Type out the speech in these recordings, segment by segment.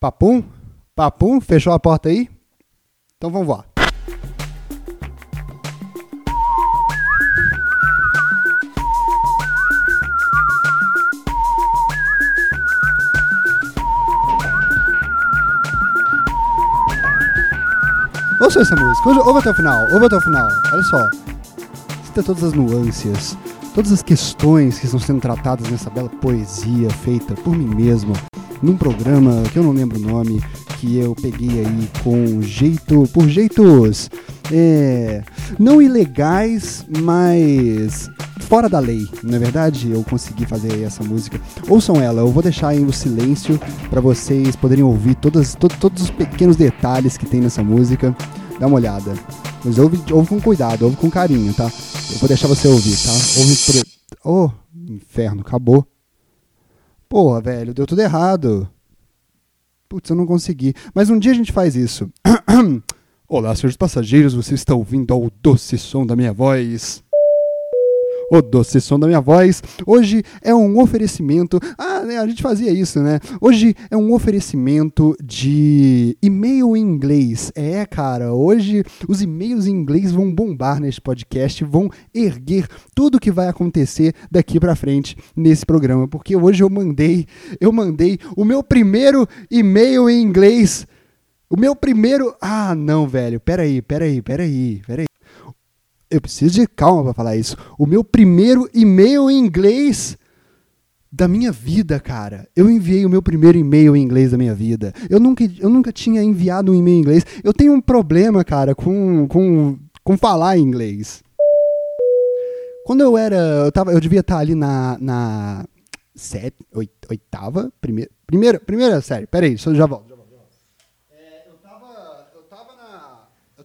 Papum? Papum? Fechou a porta aí? Então vamos lá. Ouça essa música, ouve até o final, ouve até o final. Olha só. Cita todas as nuances, todas as questões que estão sendo tratadas nessa bela poesia feita por mim mesmo, num programa que eu não lembro o nome, que eu peguei aí com jeito, por jeitos é, não ilegais, mas fora da lei, não é verdade? Eu consegui fazer essa música. Ouçam ela, eu vou deixar aí no silêncio para vocês poderem ouvir todas, to, todos os pequenos detalhes que tem nessa música. Dá uma olhada. Mas ouve, ouve com cuidado, ouve com carinho, tá? Eu vou deixar você ouvir, tá? Ouve por... Oh, inferno, acabou. Porra, velho, deu tudo errado. Putz, eu não consegui. Mas um dia a gente faz isso. Olá, senhores passageiros, você está ouvindo ao doce som da minha voz. O doce som da minha voz. Hoje é um oferecimento. Ah, né, a gente fazia isso, né? Hoje é um oferecimento de e-mail em inglês. É, cara, hoje os e-mails em inglês vão bombar neste podcast, vão erguer tudo que vai acontecer daqui para frente nesse programa, porque hoje eu mandei, eu mandei o meu primeiro e-mail em inglês. O meu primeiro. Ah, não, velho. Peraí, peraí, peraí, peraí eu preciso de calma para falar isso. O meu primeiro e-mail em inglês da minha vida, cara. Eu enviei o meu primeiro e-mail em inglês da minha vida. Eu nunca, eu nunca tinha enviado um e-mail em inglês. Eu tenho um problema, cara, com, com, com falar inglês. Quando eu era. Eu, tava, eu devia estar ali na. na set, oitava? Primeira, primeira, primeira série. Peraí, já volto.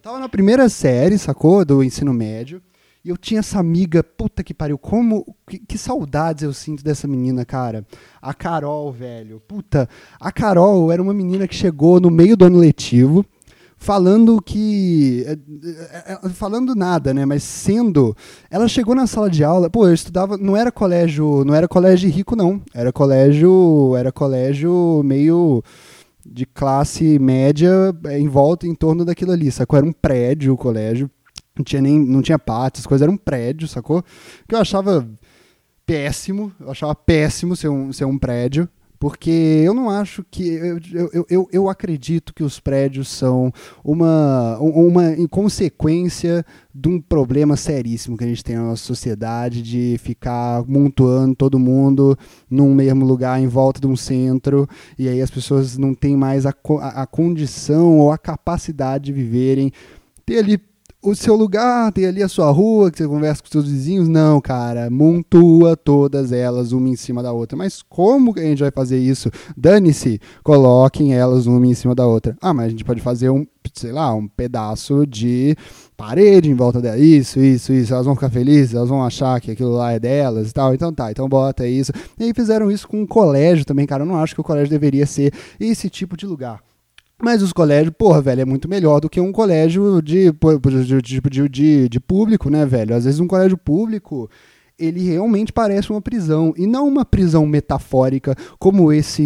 Tava na primeira série, sacou? Do ensino médio. E eu tinha essa amiga, puta que pariu, como. Que, que, saudades eu sinto dessa menina, cara. A Carol, velho. Puta, a Carol era uma menina que chegou no meio do ano letivo, falando que. É, é, é, falando nada, né? Mas sendo. Ela chegou na sala de aula. Pô, eu estudava. Não era colégio. Não era colégio rico, não. Era colégio. Era colégio meio de classe média é, em volta, em torno daquilo ali, sacou? Era um prédio o colégio, não tinha nem, não tinha pátio, as coisas, era um prédio, sacou? Que eu achava péssimo, eu achava péssimo ser um, ser um prédio, porque eu não acho que. Eu, eu, eu, eu, acredito que os prédios são uma, uma consequência de um problema seríssimo que a gente tem na nossa sociedade de ficar montuando todo mundo num mesmo lugar em volta de um centro e aí as pessoas não têm mais a, a, a condição ou a capacidade de viverem. Ter ali o seu lugar, tem ali a sua rua, que você conversa com seus vizinhos. Não, cara, montua todas elas uma em cima da outra. Mas como a gente vai fazer isso? Dane-se, coloquem elas uma em cima da outra. Ah, mas a gente pode fazer um, sei lá, um pedaço de parede em volta dela. Isso, isso, isso. Elas vão ficar felizes, elas vão achar que aquilo lá é delas e tal. Então tá, então bota isso. E aí fizeram isso com o colégio também, cara. Eu não acho que o colégio deveria ser esse tipo de lugar. Mas os colégios, porra, velho, é muito melhor do que um colégio de, de, de, de, de público, né, velho? Às vezes um colégio público ele realmente parece uma prisão e não uma prisão metafórica como esse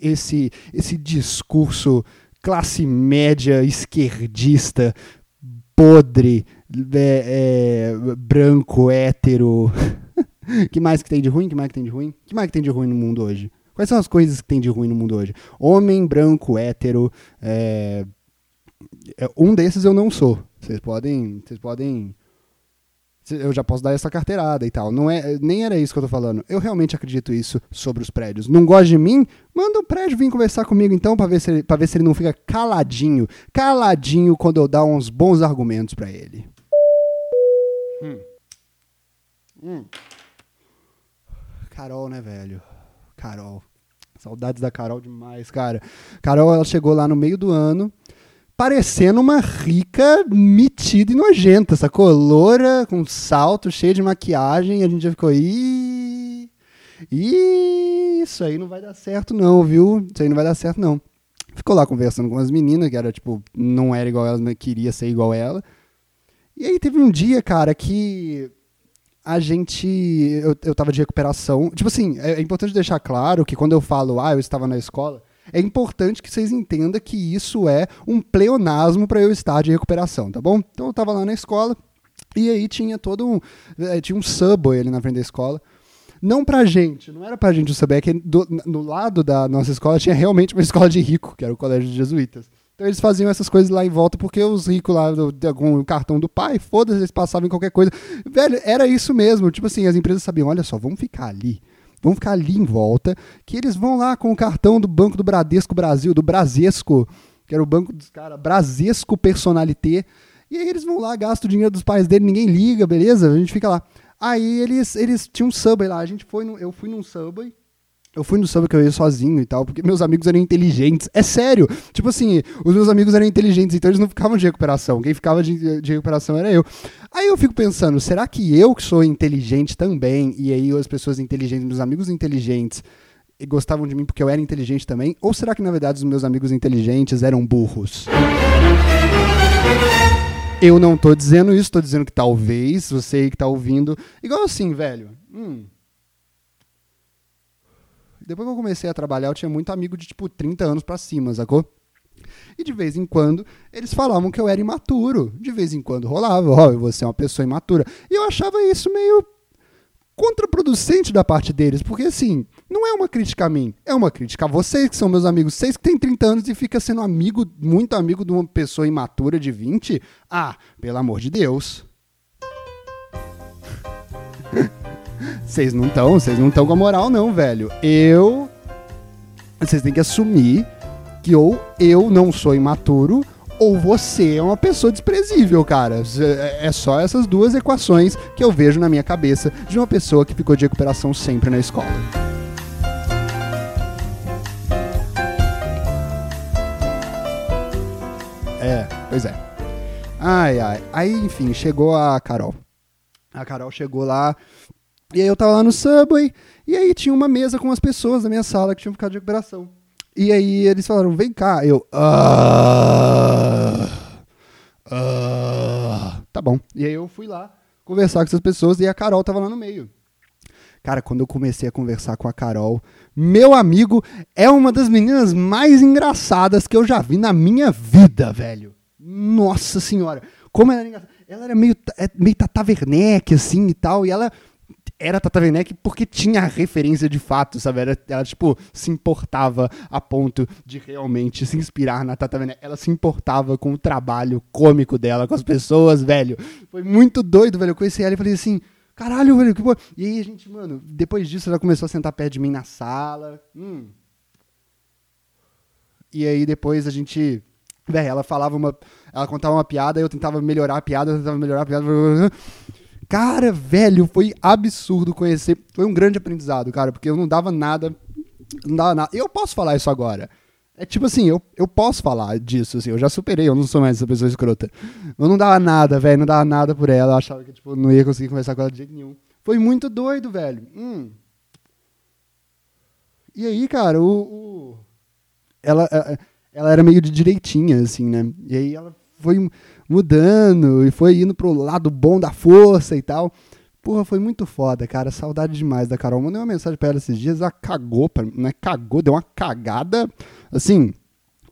esse esse discurso classe média esquerdista podre é, é, branco hétero que mais que tem de ruim que mais que tem de ruim que mais que tem de ruim no mundo hoje Quais são as coisas que tem de ruim no mundo hoje? Homem branco, hétero. É... é um desses eu não sou. Vocês podem. Vocês podem. Eu já posso dar essa carteirada e tal. Não é, nem era isso que eu tô falando. Eu realmente acredito isso sobre os prédios. Não gosta de mim? Manda o um prédio vir conversar comigo então para ver se ele, ver se ele não fica caladinho, caladinho quando eu dar uns bons argumentos para ele. Hum. Hum. Carol, né, velho? Carol. Saudades da Carol demais, cara. Carol, ela chegou lá no meio do ano, parecendo uma rica metida e nojenta, sacou? Loura, com salto, cheia de maquiagem, a gente já ficou, ih, isso aí não vai dar certo não, viu? Isso aí não vai dar certo não. Ficou lá conversando com as meninas, que era tipo, não era igual ela, mas queria ser igual ela. E aí teve um dia, cara, que a gente. Eu, eu tava de recuperação. Tipo assim, é, é importante deixar claro que quando eu falo, ah, eu estava na escola, é importante que vocês entendam que isso é um pleonasmo para eu estar de recuperação, tá bom? Então eu tava lá na escola e aí tinha todo um. É, tinha um subway ali na frente da escola. Não pra gente, não era pra gente subway, é que do, no lado da nossa escola tinha realmente uma escola de rico, que era o colégio de jesuítas. Então eles faziam essas coisas lá em volta porque os ricos lá, do, de algum cartão do pai, foda-se, eles passavam em qualquer coisa. Velho, era isso mesmo. Tipo assim, as empresas sabiam, olha só, vamos ficar ali. Vamos ficar ali em volta, que eles vão lá com o cartão do Banco do Bradesco Brasil, do Brasesco, que era o banco dos caras, Brasesco Personalité. E aí eles vão lá, gastam o dinheiro dos pais dele, ninguém liga, beleza? A gente fica lá. Aí eles, eles tinham um subway lá, a gente foi no, eu fui num subway, eu fui no samba que eu ia sozinho e tal, porque meus amigos eram inteligentes. É sério. Tipo assim, os meus amigos eram inteligentes, então eles não ficavam de recuperação. Quem ficava de, de recuperação era eu. Aí eu fico pensando, será que eu que sou inteligente também, e aí as pessoas inteligentes, meus amigos inteligentes, gostavam de mim porque eu era inteligente também? Ou será que na verdade os meus amigos inteligentes eram burros? Eu não tô dizendo isso, tô dizendo que talvez você que tá ouvindo. Igual assim, velho. Hum depois que eu comecei a trabalhar, eu tinha muito amigo de tipo 30 anos para cima, sacou? E de vez em quando eles falavam que eu era imaturo. De vez em quando rolava, ó, oh, você é uma pessoa imatura. E eu achava isso meio contraproducente da parte deles, porque assim, não é uma crítica a mim, é uma crítica a vocês que são meus amigos, vocês que têm 30 anos e fica sendo amigo, muito amigo de uma pessoa imatura de 20. Ah, pelo amor de Deus. Vocês não estão, vocês não estão com a moral, não, velho. Eu. Vocês têm que assumir que ou eu não sou imaturo, ou você é uma pessoa desprezível, cara. É só essas duas equações que eu vejo na minha cabeça de uma pessoa que ficou de recuperação sempre na escola. É, pois é. Ai, ai. Aí, enfim, chegou a Carol. A Carol chegou lá e aí eu tava lá no Subway, e aí tinha uma mesa com as pessoas da minha sala que tinham ficado de recuperação. E aí eles falaram, vem cá. Eu, ah, ah, tá bom. E aí eu fui lá conversar com essas pessoas e a Carol tava lá no meio. Cara, quando eu comecei a conversar com a Carol, meu amigo, é uma das meninas mais engraçadas que eu já vi na minha vida, velho. Nossa senhora. Como ela era engraçada. Ela era meio, é, meio Tata Werneck, assim, e tal, e ela era Tata Werneck porque tinha referência de fato, sabe? Ela, ela, tipo, se importava a ponto de realmente se inspirar na Tata Werneck. Ela se importava com o trabalho cômico dela, com as pessoas, velho. Foi muito doido, velho. Eu conheci ela e falei assim, caralho, velho, que porra. E aí a gente, mano, depois disso ela começou a sentar perto de mim na sala. Hum. E aí depois a gente... Velho, ela falava uma... Ela contava uma piada, eu tentava melhorar a piada, eu tentava melhorar a piada... Cara, velho, foi absurdo conhecer. Foi um grande aprendizado, cara, porque eu não dava nada. Não dava nada. Eu posso falar isso agora. É tipo assim, eu, eu posso falar disso, assim, eu já superei, eu não sou mais essa pessoa escrota. Eu não dava nada, velho, não dava nada por ela, eu achava que, tipo, não ia conseguir conversar com ela de jeito nenhum. Foi muito doido, velho. Hum. E aí, cara, o, o... Ela, ela era meio de direitinha, assim, né? E aí ela foi mudando e foi indo pro lado bom da força e tal. Porra, foi muito foda, cara. Saudade demais da Carol. Mandei uma mensagem pra ela esses dias, ela cagou, pra, não é cagou, deu uma cagada, assim,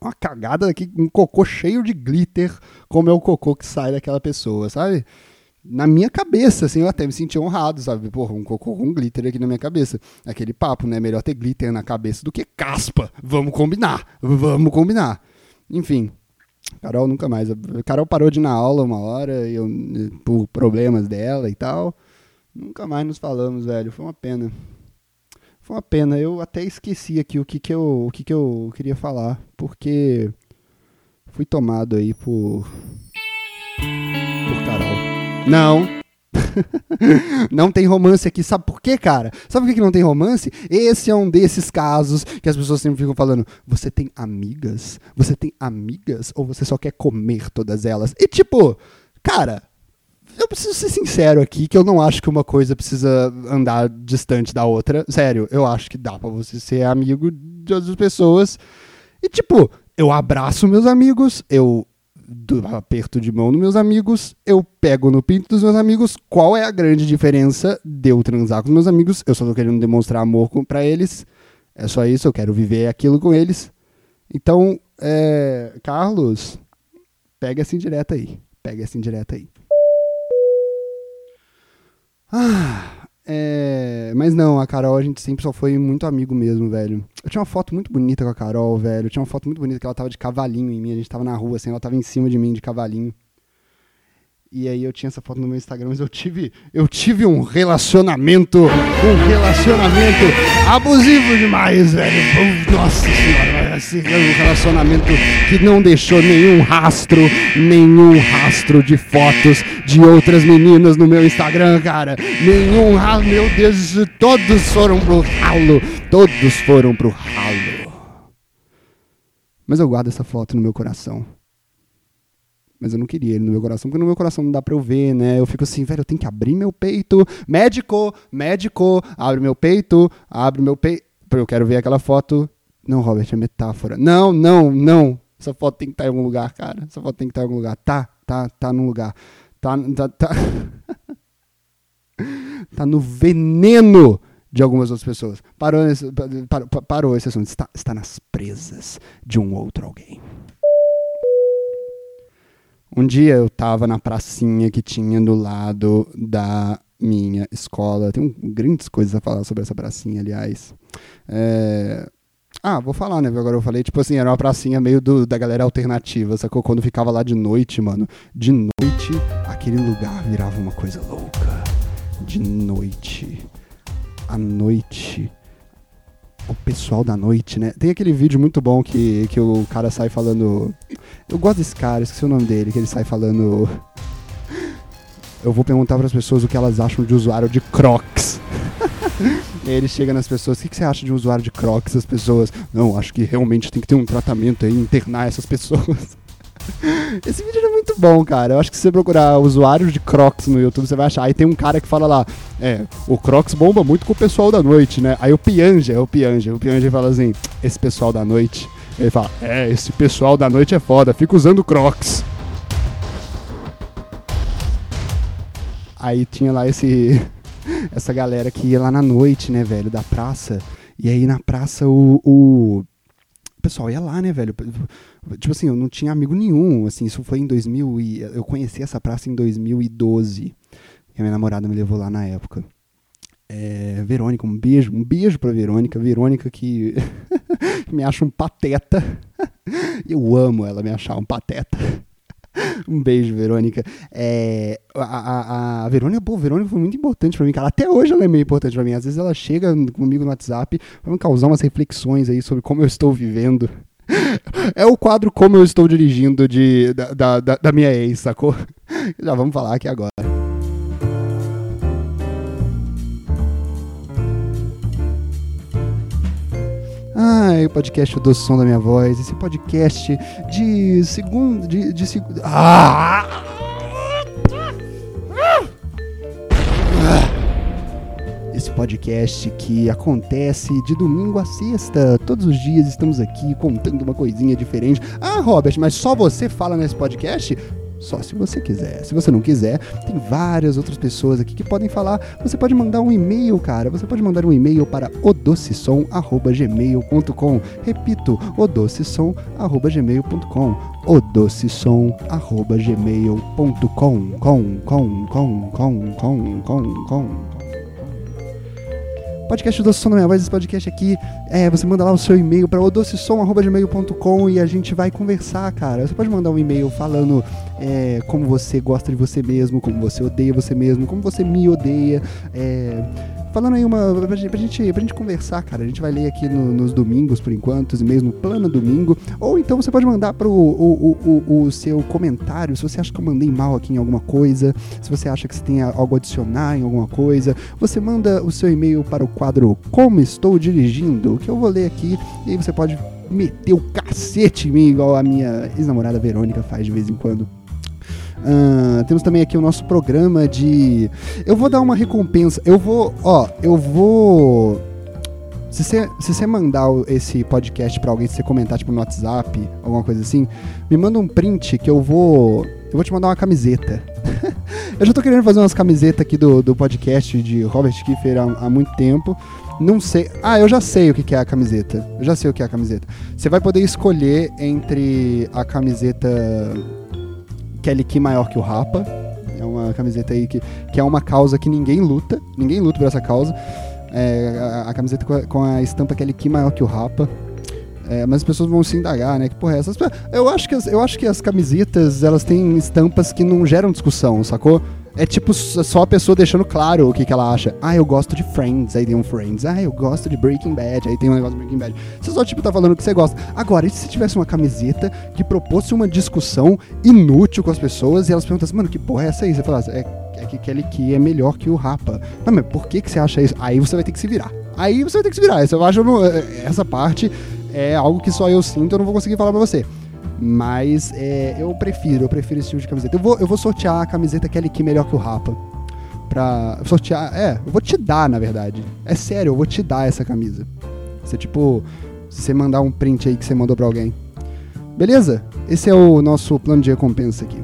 uma cagada aqui, um cocô cheio de glitter, como é o cocô que sai daquela pessoa, sabe? Na minha cabeça, assim, eu até me senti honrado, sabe? Porra, um cocô com glitter aqui na minha cabeça. Aquele papo, né? Melhor ter glitter na cabeça do que caspa. Vamos combinar, vamos combinar. Enfim, Carol nunca mais. Carol parou de ir na aula uma hora eu, por problemas dela e tal. Nunca mais nos falamos, velho. Foi uma pena. Foi uma pena. Eu até esqueci aqui o que, que, eu, o que, que eu queria falar, porque fui tomado aí por. por Carol. Não, não tem romance aqui. Sabe por quê, cara? Sabe por que não tem romance? Esse é um desses casos que as pessoas sempre ficam falando: você tem amigas? Você tem amigas? Ou você só quer comer todas elas? E tipo, cara. Eu preciso ser sincero aqui que eu não acho que uma coisa precisa andar distante da outra. Sério, eu acho que dá para você ser amigo de outras pessoas. E tipo, eu abraço meus amigos, eu do aperto de mão dos meus amigos, eu pego no pinto dos meus amigos. Qual é a grande diferença de eu transar com os meus amigos? Eu só tô querendo demonstrar amor para eles. É só isso, eu quero viver aquilo com eles. Então, é, Carlos, pega essa indireta aí. Pega essa indireta aí. Ah, é, mas não, a Carol a gente sempre só foi muito amigo mesmo, velho. Eu tinha uma foto muito bonita com a Carol, velho. Eu tinha uma foto muito bonita que ela tava de cavalinho em mim. A gente tava na rua, assim, ela tava em cima de mim de cavalinho. E aí eu tinha essa foto no meu Instagram, mas eu tive, eu tive um relacionamento, um relacionamento abusivo demais, velho. Nossa senhora, esse um relacionamento que não deixou nenhum rastro, nenhum rastro de fotos de outras meninas no meu Instagram, cara. Nenhum rastro, meu Deus, todos foram pro ralo, todos foram pro ralo. Mas eu guardo essa foto no meu coração mas eu não queria ele no meu coração, porque no meu coração não dá pra eu ver, né? Eu fico assim, velho, eu tenho que abrir meu peito. Médico, médico, abre meu peito, abre meu peito. Eu quero ver aquela foto. Não, Robert, é metáfora. Não, não, não. Essa foto tem que estar em algum lugar, cara. Essa foto tem que estar em algum lugar. Tá, tá, tá num lugar. Tá, tá, tá. tá no veneno de algumas outras pessoas. Parou, nesse, parou, parou esse assunto. Está, está nas presas de um outro alguém. Um dia eu tava na pracinha que tinha do lado da minha escola. Tem grandes coisas a falar sobre essa pracinha, aliás. É... Ah, vou falar, né? Agora eu falei, tipo assim, era uma pracinha meio do, da galera alternativa, sacou? Quando ficava lá de noite, mano. De noite, aquele lugar virava uma coisa louca. De noite. À noite o pessoal da noite, né? Tem aquele vídeo muito bom que, que o cara sai falando. Eu gosto desse cara, esqueci o nome dele, que ele sai falando. Eu vou perguntar para as pessoas o que elas acham de usuário de Crocs. e aí ele chega nas pessoas, o que, que você acha de um usuário de Crocs? As pessoas, não, acho que realmente tem que ter um tratamento aí, internar essas pessoas. Esse vídeo é muito bom, cara. Eu acho que se você procurar usuários de Crocs no YouTube, você vai achar. Aí tem um cara que fala lá, é, o Crocs bomba muito com o pessoal da noite, né? Aí o Pianja, é o Pianja, o Pianja fala assim, esse pessoal da noite. Ele fala, é, esse pessoal da noite é foda, fica usando Crocs. Aí tinha lá esse essa galera que ia lá na noite, né, velho, da praça. E aí na praça o, o pessoal ia lá, né, velho? Tipo assim, eu não tinha amigo nenhum, assim, isso foi em 2000 e eu conheci essa praça em 2012. E a minha namorada me levou lá na época. É, Verônica, um beijo, um beijo pra Verônica. Verônica que me acha um pateta. Eu amo ela me achar um pateta. Um beijo, Verônica. É, a, a, a Verônica, pô, Verônica foi muito importante para mim, cara. Até hoje ela é meio importante para mim. Às vezes ela chega comigo no WhatsApp pra me causar umas reflexões aí sobre como eu estou vivendo. É o quadro Como Eu Estou Dirigindo de, da, da, da minha ex, sacou? Já vamos falar aqui agora. Ai, o podcast do som da minha voz. Esse podcast de segundo. De, de segundo. Ah! Esse podcast que acontece de domingo a sexta. Todos os dias estamos aqui contando uma coisinha diferente. Ah, Robert, mas só você fala nesse podcast? Só se você quiser. Se você não quiser, tem várias outras pessoas aqui que podem falar. Você pode mandar um e-mail, cara. Você pode mandar um e-mail para odocesom@gmail.com. Repito, odocesom@gmail.com. odocesom@gmail.com. Com com com com com com com podcast do Som da Minha Voz, esse podcast aqui, é, você manda lá o seu e-mail para odocesom.gmail.com e a gente vai conversar, cara. Você pode mandar um e-mail falando é, como você gosta de você mesmo, como você odeia você mesmo, como você me odeia, é, falando aí uma. Pra gente, pra gente, pra gente conversar, cara. A gente vai ler aqui no, nos domingos, por enquanto, os e-mails no plano domingo. Ou então você pode mandar pro o, o, o, seu comentário, se você acha que eu mandei mal aqui em alguma coisa, se você acha que você tem algo a adicionar em alguma coisa, você manda o seu e-mail para o quadro Como Estou Dirigindo, que eu vou ler aqui, e aí você pode meter o cacete em mim, igual a minha ex-namorada Verônica faz de vez em quando. Uh, temos também aqui o nosso programa de. Eu vou dar uma recompensa. Eu vou. Ó, eu vou. Se você se você mandar esse podcast pra alguém, se você comentar, tipo, no WhatsApp, alguma coisa assim, me manda um print que eu vou. Eu vou te mandar uma camiseta. eu já tô querendo fazer umas camisetas aqui do, do podcast de Robert Kiefer há, há muito tempo. Não sei. Ah, eu já sei o que é a camiseta. Eu já sei o que é a camiseta. Você vai poder escolher entre a camiseta Kelly Key maior que o Rapa. É uma camiseta aí que, que é uma causa que ninguém luta. Ninguém luta por essa causa. É, a, a camiseta com a, com a estampa Kelly Key maior que o Rapa. É, mas as pessoas vão se indagar, né? Que porra é essa? Eu acho, que as, eu acho que as camisetas, elas têm estampas que não geram discussão, sacou? É tipo só a pessoa deixando claro o que, que ela acha. Ah, eu gosto de Friends, aí tem um Friends. Ah, eu gosto de Breaking Bad, aí tem um negócio de Breaking Bad. Você só, tipo, tá falando o que você gosta. Agora, e se tivesse uma camiseta que propôs uma discussão inútil com as pessoas e elas perguntassem, mano, que porra é essa aí? Você falasse, é, é que Kelly Key é melhor que o Rapa. Não, mas por que, que você acha isso? Aí você vai ter que se virar. Aí você vai ter que se virar. Eu acho, não- essa parte é algo que só eu sinto, eu não vou conseguir falar pra você. Mas é, eu prefiro, eu prefiro esse tipo de camiseta. Eu vou, eu vou sortear a camiseta Kelly Key melhor que o Rapa. Pra sortear. É, eu vou te dar, na verdade. É sério, eu vou te dar essa camisa. Você, tipo, se você mandar um print aí que você mandou pra alguém. Beleza? Esse é o nosso plano de recompensa aqui.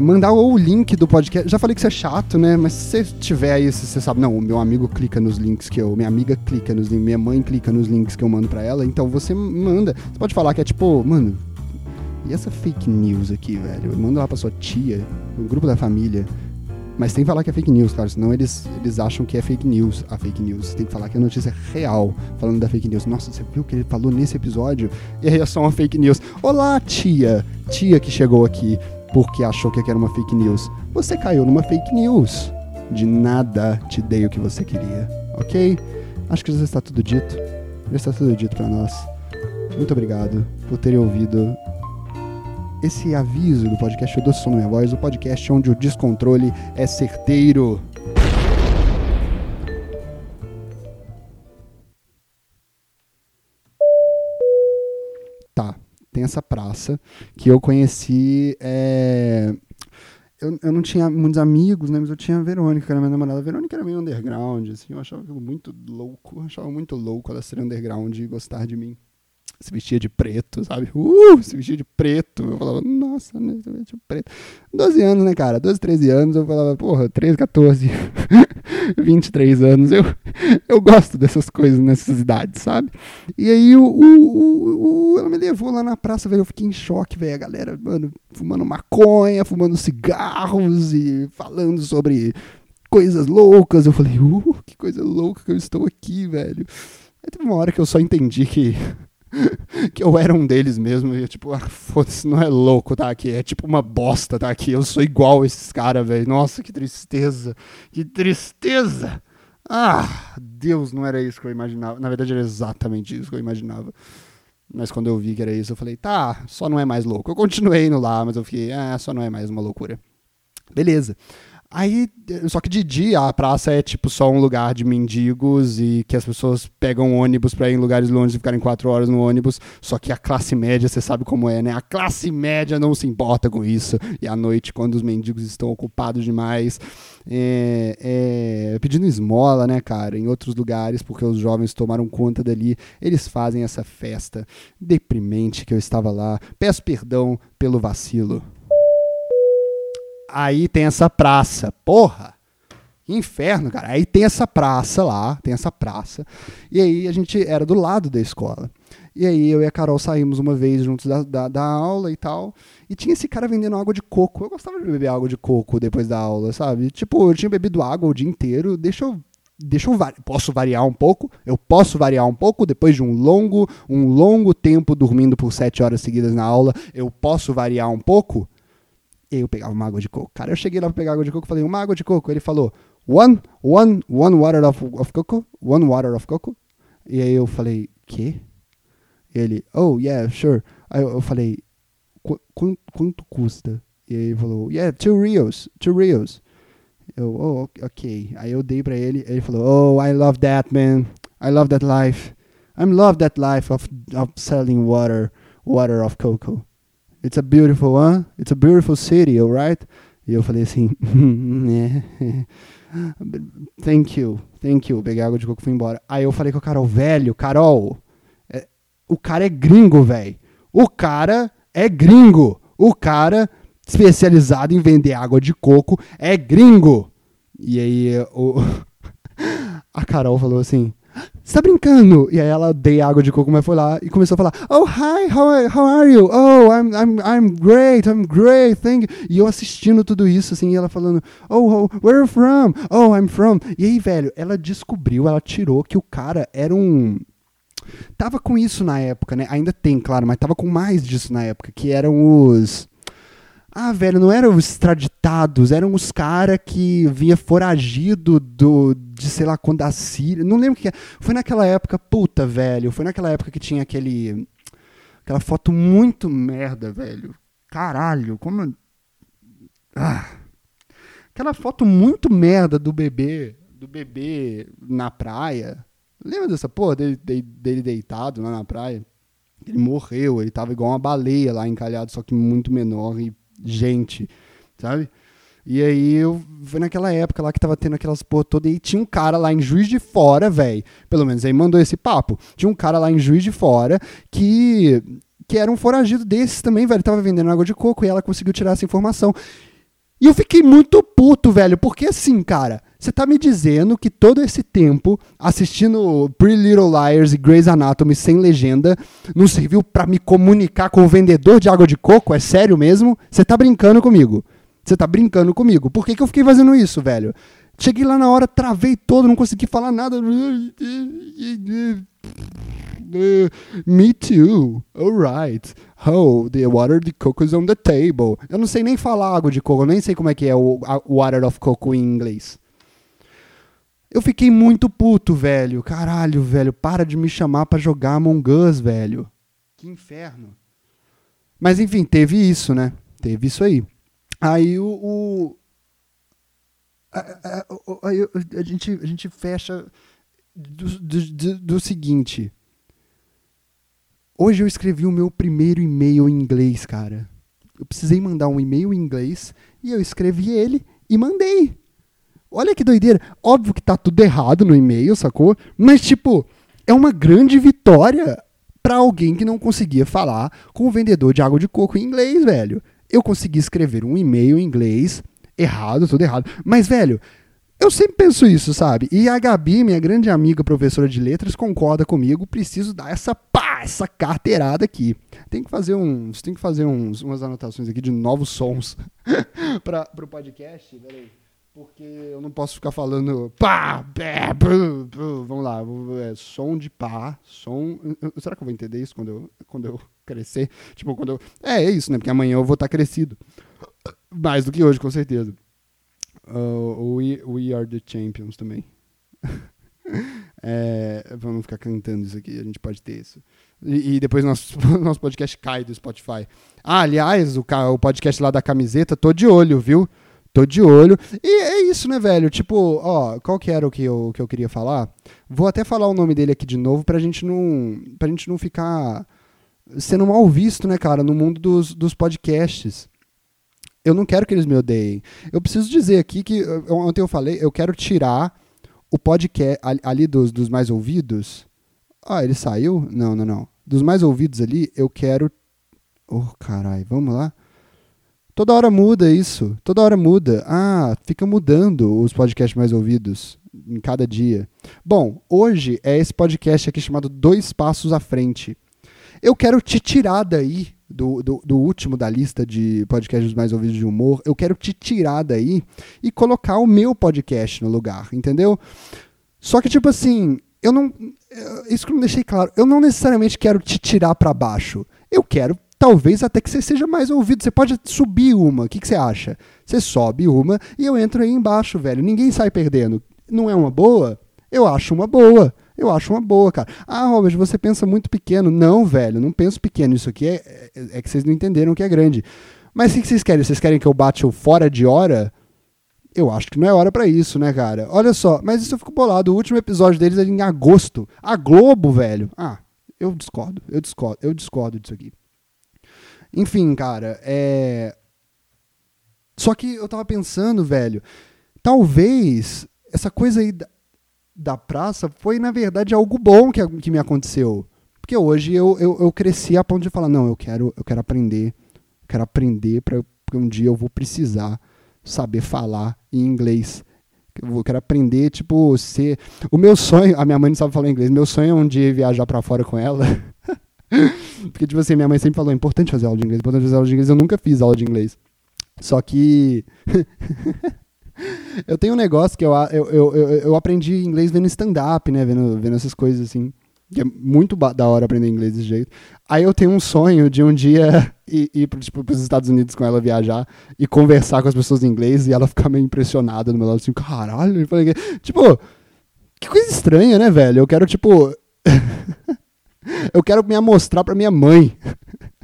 Mandar o link do podcast. Já falei que isso é chato, né? Mas se você tiver aí, você sabe, não, meu amigo clica nos links que eu. Minha amiga clica nos links, minha mãe clica nos links que eu mando pra ela, então você manda. Você pode falar que é tipo, mano, e essa fake news aqui, velho? Manda lá pra sua tia, no grupo da família. Mas tem que falar que é fake news, claro, senão eles, eles acham que é fake news a fake news. Você tem que falar que é notícia real, falando da fake news. Nossa, você viu o que ele falou nesse episódio? E aí é só uma fake news. Olá, tia! Tia que chegou aqui porque achou que era uma fake news. Você caiu numa fake news. De nada te dei o que você queria, ok? Acho que já está tudo dito. Já está tudo dito pra nós. Muito obrigado por terem ouvido esse aviso do podcast do Som da Minha Voz, o podcast onde o descontrole é certeiro. Tem essa praça que eu conheci. é, Eu, eu não tinha muitos amigos, né? Mas eu tinha a Verônica, que era minha namorada. A Verônica era meio underground, assim. Eu achava muito louco. Eu achava muito louco ela ser underground e gostar de mim se vestia de preto, sabe? Uh, se vestia de preto. Eu falava, nossa, né, se vestia de preto. 12 anos, né, cara? 12, 13 anos, eu falava, porra, 13, 14, 23 anos. Eu, eu gosto dessas coisas nessas idades, sabe? E aí o, o, o- ela me levou lá na praça, velho. Eu fiquei em choque, velho. A galera, mano, fumando maconha, fumando cigarros e falando sobre coisas loucas. Eu falei, uh, que coisa louca que eu estou aqui, velho. Aí teve uma hora que eu só entendi que que eu era um deles mesmo. E eu, tipo, ah, foda-se, não é louco tá aqui. É tipo uma bosta tá aqui. Eu sou igual a esses caras, velho. Nossa, que tristeza. Que tristeza. Ah, Deus, não era isso que eu imaginava. Na verdade, era exatamente isso que eu imaginava. Mas quando eu vi que era isso, eu falei, tá, só não é mais louco. Eu continuei indo lá, mas eu fiquei, ah, só não é mais uma loucura. Beleza. Aí, só que de dia a praça é tipo só um lugar de mendigos e que as pessoas pegam ônibus pra ir em lugares longe e ficarem quatro horas no ônibus. Só que a classe média, você sabe como é, né? A classe média não se importa com isso. E à noite, quando os mendigos estão ocupados demais, é, é, pedindo esmola, né, cara, em outros lugares, porque os jovens tomaram conta dali, eles fazem essa festa deprimente que eu estava lá. Peço perdão pelo vacilo. Aí tem essa praça. Porra! Inferno, cara. Aí tem essa praça lá, tem essa praça. E aí a gente era do lado da escola. E aí eu e a Carol saímos uma vez juntos da, da, da aula e tal. E tinha esse cara vendendo água de coco. Eu gostava de beber água de coco depois da aula, sabe? Tipo, eu tinha bebido água o dia inteiro. Deixa eu. Deixa eu vari... posso variar um pouco? Eu posso variar um pouco depois de um longo, um longo tempo dormindo por sete horas seguidas na aula. Eu posso variar um pouco? Eu pegava uma água de coco. Cara, eu cheguei lá pra pegar água de coco, falei, uma água de coco. Ele falou, one, one, one water of, of coco, one water of coco. E aí eu falei, quê? E ele, oh, yeah, sure. Aí eu, falei, "Qu- quanto, custa? E ele falou, yeah, two rios, two rios. Eu, oh, ok. Aí eu dei pra ele, ele falou, oh, I love that, man. I love that life. I love that life of, of selling water, water of cocoa. It's a beautiful, huh? It's a beautiful city, alright? E eu falei assim, é. Thank you, thank you. Peguei água de coco e fui embora. Aí eu falei com a Carol, velho, Carol, é, o cara é gringo, velho. O cara é gringo. O cara especializado em vender água de coco é gringo. E aí o, a Carol falou assim: você tá brincando? E aí ela dei água de coco, mas foi lá e começou a falar: Oh, hi, how are, how are you? Oh, I'm, I'm, I'm great, I'm great, thank you. E eu assistindo tudo isso, assim, e ela falando: Oh, oh, where are you from? Oh, I'm from. E aí, velho, ela descobriu, ela tirou que o cara era um. Tava com isso na época, né? Ainda tem, claro, mas tava com mais disso na época, que eram os ah, velho, não eram os extraditados, eram os caras que vinha foragido do, de sei lá quando da Síria. Não lembro o que é. Foi naquela época, puta, velho. Foi naquela época que tinha aquele. Aquela foto muito merda, velho. Caralho, como. Ah. Aquela foto muito merda do bebê. Do bebê na praia. Lembra dessa porra dele, dele deitado lá na praia? Ele morreu, ele tava igual uma baleia lá encalhado, só que muito menor e gente, sabe? E aí eu foi naquela época lá que tava tendo aquelas porra toda e tinha um cara lá em Juiz de Fora, velho. Pelo menos aí mandou esse papo. Tinha um cara lá em Juiz de Fora que que era um foragido desses também, velho. Tava vendendo água de coco e ela conseguiu tirar essa informação. E eu fiquei muito puto, velho, porque assim, cara, você tá me dizendo que todo esse tempo assistindo Pretty Little Liars e Grey's Anatomy sem legenda não serviu para me comunicar com o vendedor de água de coco? É sério mesmo? Você tá brincando comigo? Você tá brincando comigo? Por que, que eu fiquei fazendo isso, velho? Cheguei lá na hora, travei todo, não consegui falar nada. Me too. Alright. Oh, the water de coco is on the table. Eu não sei nem falar água de coco, eu nem sei como é que é o water of coco em inglês. Eu fiquei muito puto, velho. Caralho, velho, para de me chamar para jogar Among Us, velho. Que inferno. Mas enfim, teve isso, né? Teve isso aí. Aí o. o a, a, a, a, gente, a gente fecha do, do, do seguinte. Hoje eu escrevi o meu primeiro e-mail em inglês, cara. Eu precisei mandar um e-mail em inglês e eu escrevi ele e mandei. Olha que doideira. Óbvio que tá tudo errado no e-mail, sacou? Mas, tipo, é uma grande vitória para alguém que não conseguia falar com o vendedor de água de coco em inglês, velho. Eu consegui escrever um e-mail em inglês, errado, tudo errado. Mas, velho, eu sempre penso isso, sabe? E a Gabi, minha grande amiga professora de letras, concorda comigo. Preciso dar essa pá, essa carteirada aqui. Tem que fazer uns, tem que fazer uns, umas anotações aqui de novos sons para o podcast. Peraí. Porque eu não posso ficar falando pá, pé, bru, bru. vamos lá, é, som de pá, som. Será que eu vou entender isso quando eu, quando eu crescer? Tipo, quando eu. É, é isso, né? Porque amanhã eu vou estar crescido. Mais do que hoje, com certeza. Uh, we, we Are the Champions também. é, vamos ficar cantando isso aqui, a gente pode ter isso. E, e depois nosso, nosso podcast cai do Spotify. Ah, aliás, o, o podcast lá da camiseta, tô de olho, viu? Tô de olho. E é isso, né, velho? Tipo, ó, qual que era o que eu, que eu queria falar? Vou até falar o nome dele aqui de novo pra gente não, pra gente não ficar sendo mal visto, né, cara, no mundo dos, dos podcasts eu não quero que eles me odeiem. Eu preciso dizer aqui que ontem eu falei, eu quero tirar o podcast ali dos, dos mais ouvidos. Ah, ele saiu? Não, não, não. Dos mais ouvidos ali, eu quero. Oh, caralho, vamos lá. Toda hora muda isso. Toda hora muda. Ah, fica mudando os podcasts mais ouvidos em cada dia. Bom, hoje é esse podcast aqui chamado Dois Passos à Frente. Eu quero te tirar daí do, do, do, último da lista de podcasts mais ouvidos de humor, eu quero te tirar daí e colocar o meu podcast no lugar, entendeu? Só que, tipo assim, eu não. Isso que eu não deixei claro. Eu não necessariamente quero te tirar para baixo. Eu quero, talvez, até que você seja mais ouvido. Você pode subir uma. O que, que você acha? Você sobe uma e eu entro aí embaixo, velho. Ninguém sai perdendo. Não é uma boa? Eu acho uma boa. Eu acho uma boa, cara. Ah, Robert, você pensa muito pequeno. Não, velho, não penso pequeno. Isso aqui é, é, é que vocês não entenderam que é grande. Mas o que vocês querem? Vocês querem que eu bate o fora de hora? Eu acho que não é hora para isso, né, cara? Olha só, mas isso eu fico bolado. O último episódio deles é em agosto. A Globo, velho. Ah, eu discordo, eu discordo, eu discordo disso aqui. Enfim, cara, é. Só que eu tava pensando, velho, talvez essa coisa aí da, da praça foi, na verdade, algo bom que, que me aconteceu. Porque hoje eu, eu, eu cresci a ponto de falar, não, eu quero, eu quero aprender, eu quero aprender para um dia eu vou precisar saber falar em inglês. Eu quero aprender, tipo, ser. O meu sonho. A minha mãe não sabe falar inglês. Meu sonho é um dia viajar para fora com ela. Porque, tipo assim, minha mãe sempre falou: é importante fazer aula de inglês, é importante fazer aula de inglês. Eu nunca fiz aula de inglês. Só que. eu tenho um negócio que eu, eu, eu, eu, aprendi inglês vendo stand-up, né? Vendo, vendo essas coisas assim. Que é muito da hora aprender inglês desse jeito. Aí eu tenho um sonho de um dia ir, ir tipo, para os Estados Unidos com ela viajar e conversar com as pessoas em inglês e ela ficar meio impressionada no meu lado, assim, caralho. Tipo, que coisa estranha, né, velho? Eu quero, tipo. eu quero me amostrar pra minha mãe.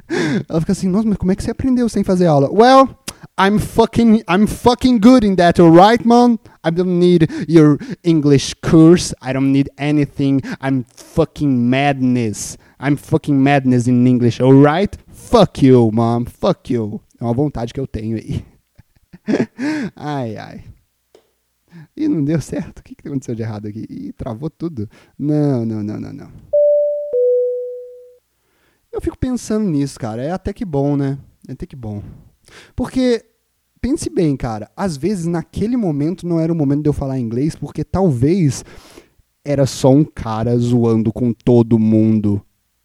ela fica assim, nossa, mas como é que você aprendeu sem fazer aula? Well, I'm fucking I'm fucking good in that, alright, man? I don't need your English course. I don't need anything. I'm fucking madness. I'm fucking madness in English, alright? Fuck you, mom. Fuck you. É uma vontade que eu tenho aí. ai, ai. E não deu certo. O que, que aconteceu de errado aqui? Ih, travou tudo. Não, não, não, não, não. Eu fico pensando nisso, cara. É até que bom, né? É até que bom. Porque pense bem, cara, às vezes naquele momento não era o momento de eu falar inglês, porque talvez era só um cara zoando com todo mundo.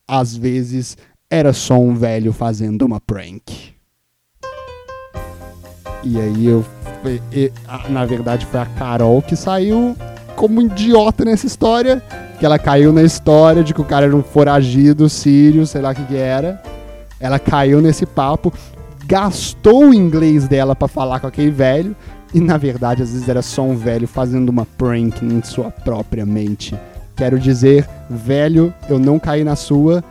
Às vezes era só um velho fazendo uma prank. E aí eu. Na verdade foi a Carol que saiu como idiota nessa história. Que ela caiu na história de que o cara era um foragido sírio, sei lá o que, que era. Ela caiu nesse papo gastou o inglês dela para falar com aquele velho e na verdade às vezes era só um velho fazendo uma prank em sua própria mente. Quero dizer, velho, eu não caí na sua.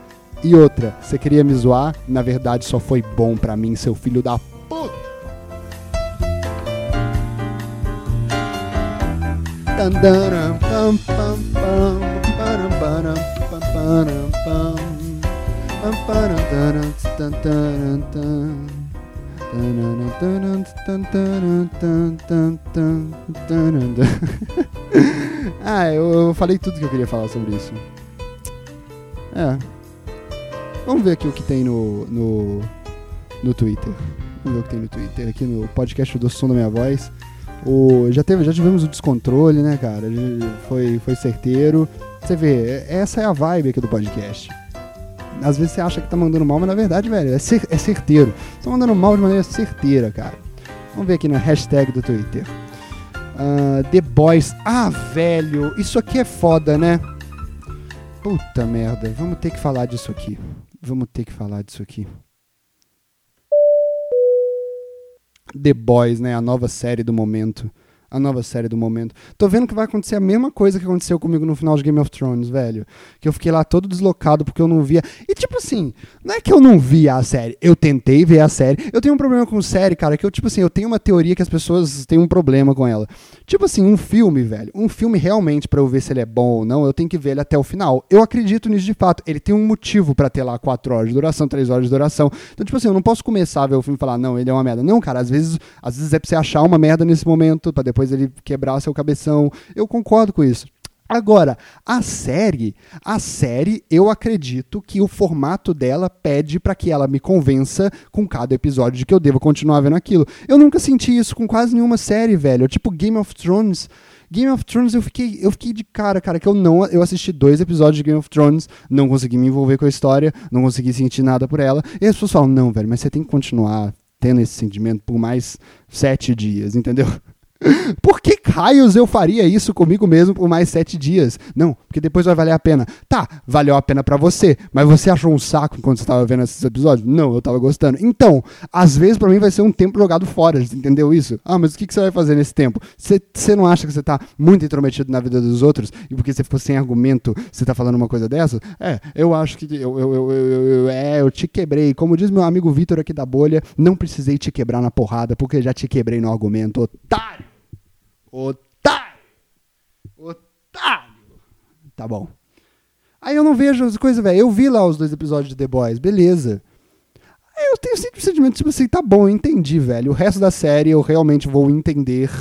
E outra, você queria me zoar? Na verdade só foi bom para mim, seu filho da puta. ah, eu, eu, falei tudo que eu queria falar sobre isso. É. Vamos ver aqui o que tem no, no, no Twitter. Vamos ver o que tem no Twitter. Aqui no podcast do Som da Minha Voz. O, já, teve, já tivemos o descontrole, né, cara? Foi, foi certeiro. Você vê, essa é a vibe aqui do podcast às vezes você acha que tá mandando mal, mas na verdade, velho, é, cer é certeiro. Você tá mandando mal de maneira certeira, cara. Vamos ver aqui na hashtag do Twitter. Uh, The Boys. Ah, velho, isso aqui é foda, né? Puta merda, vamos ter que falar disso aqui. Vamos ter que falar disso aqui. The Boys, né? A nova série do momento a nova série do momento. Tô vendo que vai acontecer a mesma coisa que aconteceu comigo no final de Game of Thrones, velho. Que eu fiquei lá todo deslocado porque eu não via. E tipo assim, não é que eu não via a série, eu tentei ver a série. Eu tenho um problema com série, cara, que eu, tipo assim, eu tenho uma teoria que as pessoas têm um problema com ela. Tipo assim, um filme, velho. Um filme realmente, para eu ver se ele é bom ou não, eu tenho que ver ele até o final. Eu acredito nisso de fato. Ele tem um motivo para ter lá 4 horas de duração, 3 horas de duração. Então, tipo assim, eu não posso começar a ver o filme e falar, não, ele é uma merda. Não, cara, às vezes, às vezes é pra você achar uma merda nesse momento, para depois depois ele quebrar seu cabeção. Eu concordo com isso. Agora, a série, a série, eu acredito que o formato dela pede para que ela me convença com cada episódio de que eu devo continuar vendo aquilo. Eu nunca senti isso com quase nenhuma série, velho. Tipo Game of Thrones. Game of Thrones eu fiquei, eu fiquei de cara, cara, que eu não, eu assisti dois episódios de Game of Thrones, não consegui me envolver com a história, não consegui sentir nada por ela. E as pessoas falam, não, velho, mas você tem que continuar tendo esse sentimento por mais sete dias, entendeu? Por que raios eu faria isso comigo mesmo por mais sete dias? Não, porque depois vai valer a pena. Tá, valeu a pena para você, mas você achou um saco enquanto você estava vendo esses episódios? Não, eu tava gostando. Então, às vezes para mim vai ser um tempo jogado fora, entendeu isso? Ah, mas o que, que você vai fazer nesse tempo? Você não acha que você tá muito intrometido na vida dos outros e porque você ficou sem argumento, você tá falando uma coisa dessa? É, eu acho que eu, eu, eu, eu é, eu te quebrei. Como diz meu amigo Vitor aqui da bolha, não precisei te quebrar na porrada porque já te quebrei no argumento, otário! Otário! Otário! Tá bom. Aí eu não vejo as coisas, velho. Eu vi lá os dois episódios de The Boys, beleza. Aí eu tenho sempre o sentimento, tipo assim, tá bom, eu entendi, velho. O resto da série eu realmente vou entender.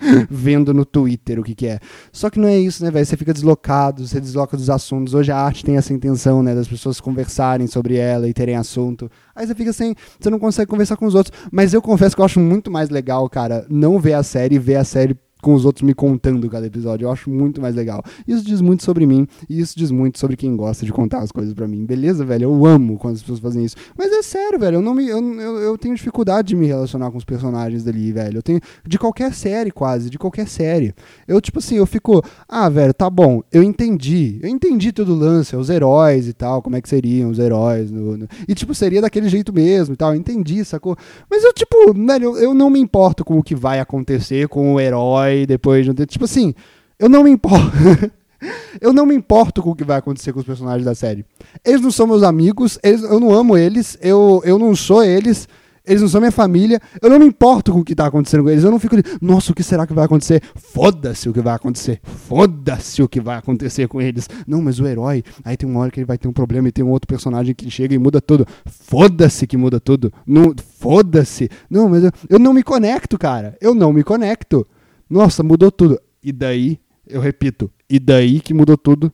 vendo no Twitter o que, que é. Só que não é isso, né, velho? Você fica deslocado, você desloca dos assuntos. Hoje a arte tem essa intenção, né, das pessoas conversarem sobre ela e terem assunto. Aí você fica sem. Você não consegue conversar com os outros. Mas eu confesso que eu acho muito mais legal, cara, não ver a série e ver a série com os outros me contando cada episódio. Eu acho muito mais legal. Isso diz muito sobre mim e isso diz muito sobre quem gosta de contar as coisas para mim. Beleza, velho? Eu amo quando as pessoas fazem isso. Mas é sério, velho. Eu não me eu, eu, eu, tenho dificuldade de me relacionar com os personagens dali, velho. Eu tenho de qualquer série quase, de qualquer série. Eu tipo assim, eu fico, ah, velho, tá bom. Eu entendi. Eu entendi todo o lance, os heróis e tal, como é que seriam os heróis no, no... e tipo seria daquele jeito mesmo e tal. Eu entendi, sacou? Mas eu tipo, velho, eu, eu não me importo com o que vai acontecer com o herói depois de um tempo. Tipo assim, eu não me importo. eu não me importo com o que vai acontecer com os personagens da série. Eles não são meus amigos, eles, eu não amo eles, eu, eu não sou eles, eles não são minha família, eu não me importo com o que está acontecendo com eles, eu não fico de, nossa, o que será que vai acontecer? Foda-se o que vai acontecer, foda-se o que vai acontecer com eles. Não, mas o herói, aí tem uma hora que ele vai ter um problema e tem um outro personagem que chega e muda tudo. Foda-se que muda tudo. Não, foda-se. Não, mas eu, eu não me conecto, cara. Eu não me conecto. Nossa, mudou tudo. E daí, eu repito, e daí que mudou tudo,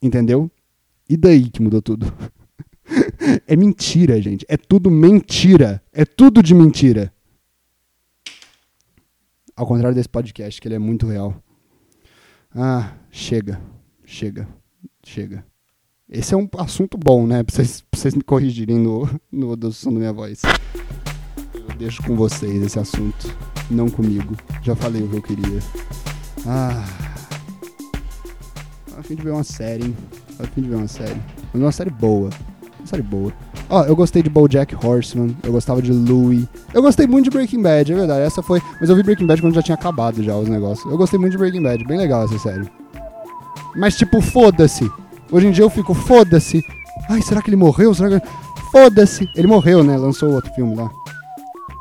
entendeu? E daí que mudou tudo. é mentira, gente. É tudo mentira. É tudo de mentira. Ao contrário desse podcast, que ele é muito real. Ah, chega. Chega. Chega. Esse é um assunto bom, né? Pra vocês, pra vocês me corrigirem no, no do som da minha voz. Eu deixo com vocês esse assunto não comigo. Já falei o que eu queria. Ah. A fim de ver uma série, hein? A fim de ver uma série. Mas uma série boa. Uma série boa. Ó, eu gostei de BoJack Horseman, eu gostava de Louie. Eu gostei muito de Breaking Bad, é verdade. Essa foi, mas eu vi Breaking Bad quando já tinha acabado já os negócios. Eu gostei muito de Breaking Bad, bem legal essa série. Mas tipo, foda-se. Hoje em dia eu fico, foda-se. Ai, será que ele morreu? Será que Foda-se. Ele morreu, né? Lançou outro filme lá.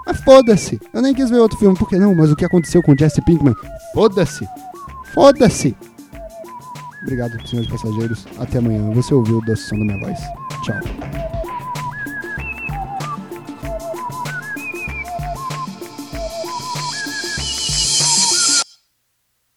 Mas foda-se. Eu nem quis ver outro filme. Por que não? Mas o que aconteceu com Jesse Pinkman? Foda-se. Foda-se. Obrigado, senhores passageiros. Até amanhã. Você ouviu o doce som da minha voz. Tchau.